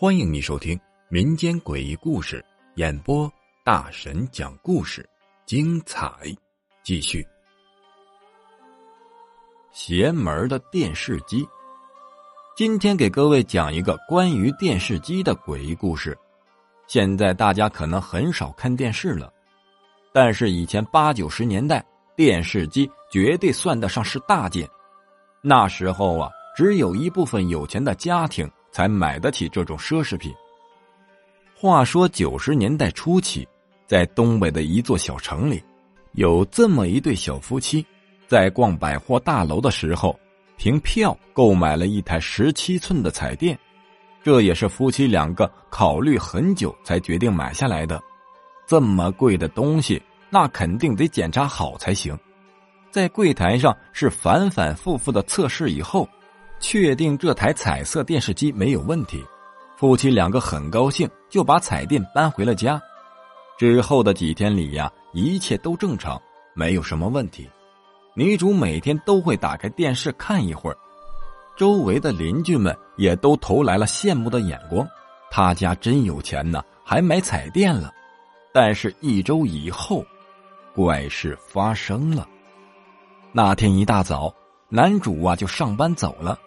欢迎你收听民间诡异故事演播，大神讲故事，精彩继续。邪门的电视机，今天给各位讲一个关于电视机的诡异故事。现在大家可能很少看电视了，但是以前八九十年代，电视机绝对算得上是大件。那时候啊，只有一部分有钱的家庭。才买得起这种奢侈品。话说九十年代初期，在东北的一座小城里，有这么一对小夫妻，在逛百货大楼的时候，凭票购买了一台十七寸的彩电，这也是夫妻两个考虑很久才决定买下来的。这么贵的东西，那肯定得检查好才行。在柜台上是反反复复的测试以后。确定这台彩色电视机没有问题，夫妻两个很高兴，就把彩电搬回了家。之后的几天里呀，一切都正常，没有什么问题。女主每天都会打开电视看一会儿，周围的邻居们也都投来了羡慕的眼光。他家真有钱呢，还买彩电了。但是，一周以后，怪事发生了。那天一大早，男主啊就上班走了。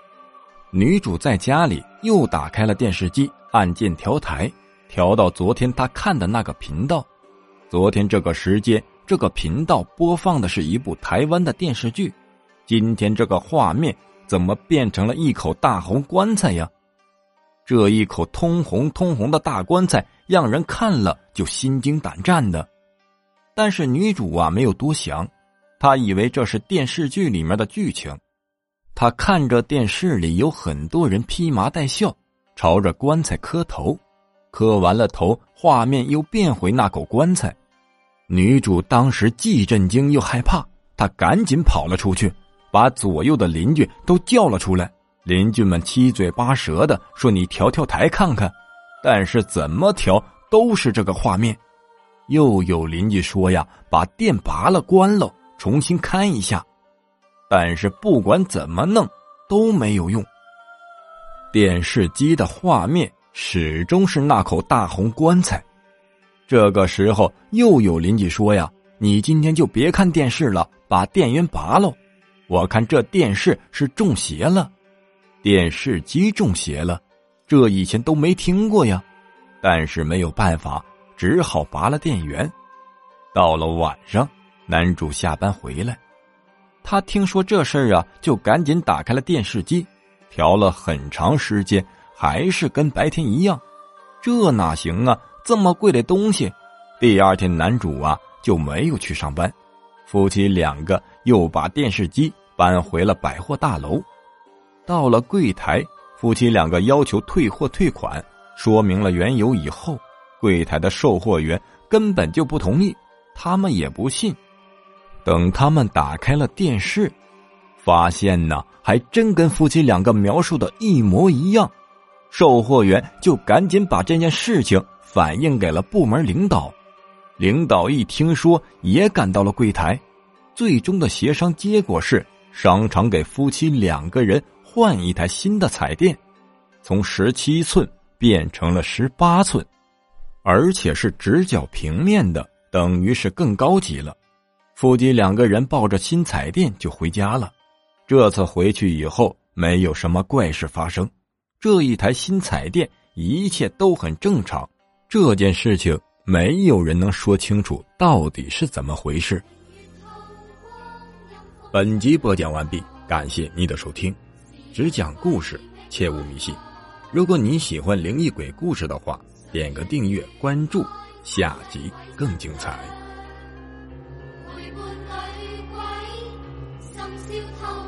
女主在家里又打开了电视机，按键调台，调到昨天她看的那个频道。昨天这个时间，这个频道播放的是一部台湾的电视剧。今天这个画面怎么变成了一口大红棺材呀？这一口通红通红的大棺材，让人看了就心惊胆战的。但是女主啊没有多想，他以为这是电视剧里面的剧情。他看着电视里有很多人披麻戴孝，朝着棺材磕头，磕完了头，画面又变回那口棺材。女主当时既震惊又害怕，她赶紧跑了出去，把左右的邻居都叫了出来。邻居们七嘴八舌的说：“你调调台看看。”但是怎么调都是这个画面。又有邻居说：“呀，把电拔了关了，重新看一下。”但是不管怎么弄都没有用。电视机的画面始终是那口大红棺材。这个时候又有邻居说：“呀，你今天就别看电视了，把电源拔了。我看这电视是中邪了，电视机中邪了，这以前都没听过呀。但是没有办法，只好拔了电源。到了晚上，男主下班回来。”他听说这事儿啊，就赶紧打开了电视机，调了很长时间，还是跟白天一样。这哪行啊？这么贵的东西！第二天，男主啊就没有去上班，夫妻两个又把电视机搬回了百货大楼。到了柜台，夫妻两个要求退货退款，说明了缘由以后，柜台的售货员根本就不同意，他们也不信。等他们打开了电视，发现呢，还真跟夫妻两个描述的一模一样。售货员就赶紧把这件事情反映给了部门领导。领导一听说，也赶到了柜台。最终的协商结果是，商场给夫妻两个人换一台新的彩电，从十七寸变成了十八寸，而且是直角平面的，等于是更高级了。夫妻两个人抱着新彩电就回家了。这次回去以后，没有什么怪事发生。这一台新彩电一切都很正常。这件事情没有人能说清楚到底是怎么回事。本集播讲完毕，感谢你的收听。只讲故事，切勿迷信。如果你喜欢灵异鬼故事的话，点个订阅关注，下集更精彩。流。